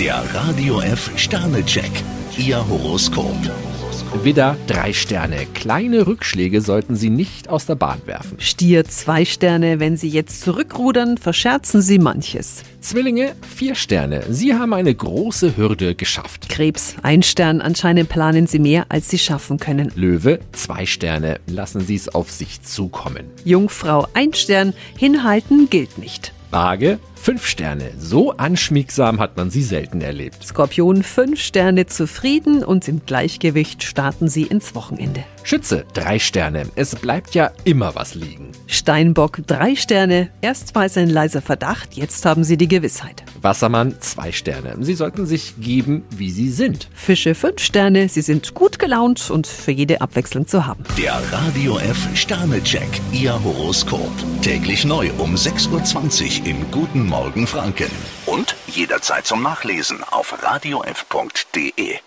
Der Radio F Sternecheck. Ihr Horoskop. Widder, drei Sterne. Kleine Rückschläge sollten Sie nicht aus der Bahn werfen. Stier zwei Sterne, wenn Sie jetzt zurückrudern, verscherzen Sie manches. Zwillinge, vier Sterne. Sie haben eine große Hürde geschafft. Krebs ein Stern, anscheinend planen Sie mehr, als Sie schaffen können. Löwe, zwei Sterne. Lassen Sie es auf sich zukommen. Jungfrau ein Stern, hinhalten gilt nicht. Waage, fünf Sterne. So anschmiegsam hat man sie selten erlebt. Skorpion fünf Sterne zufrieden und im Gleichgewicht starten Sie ins Wochenende. Schütze, drei Sterne. Es bleibt ja immer was liegen. Steinbock drei Sterne, erst war es ein leiser Verdacht, jetzt haben Sie die Gewissheit. Wassermann, zwei Sterne. Sie sollten sich geben, wie sie sind. Fische fünf Sterne, Sie sind gut gelaunt und für jede Abwechslung zu haben. Der Radio F Sternecheck. Ihr Horoskop. Täglich neu um 6.20 Uhr im Guten Morgen Franken. Und jederzeit zum Nachlesen auf radiof.de.